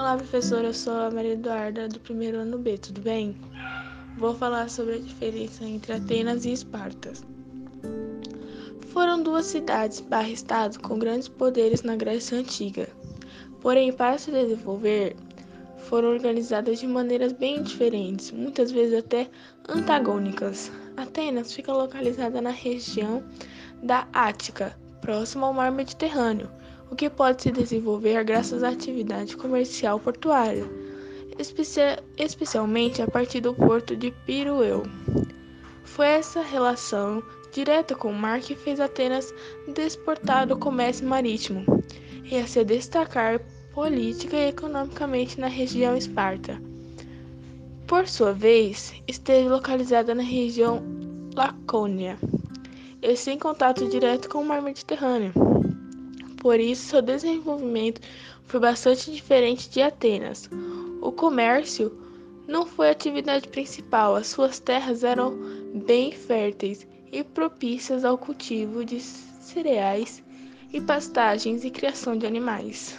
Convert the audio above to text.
Olá, professora. Eu sou a Maria Eduarda, do primeiro ano B, tudo bem? Vou falar sobre a diferença entre Atenas e Esparta. Foram duas cidades barra estados com grandes poderes na Grécia Antiga. Porém, para se desenvolver, foram organizadas de maneiras bem diferentes, muitas vezes até antagônicas. Atenas fica localizada na região da Ática, próxima ao mar Mediterrâneo o que pode se desenvolver graças à atividade comercial portuária, especialmente a partir do porto de Pirueu. Foi essa relação direta com o mar que fez Atenas desportar o comércio marítimo e a se destacar política e economicamente na região Esparta. Por sua vez, esteve localizada na região Lacônia, e sem contato direto com o mar Mediterrâneo. Por isso, seu desenvolvimento foi bastante diferente de Atenas. O comércio não foi a atividade principal, as suas terras eram bem férteis e propícias ao cultivo de cereais e pastagens e criação de animais.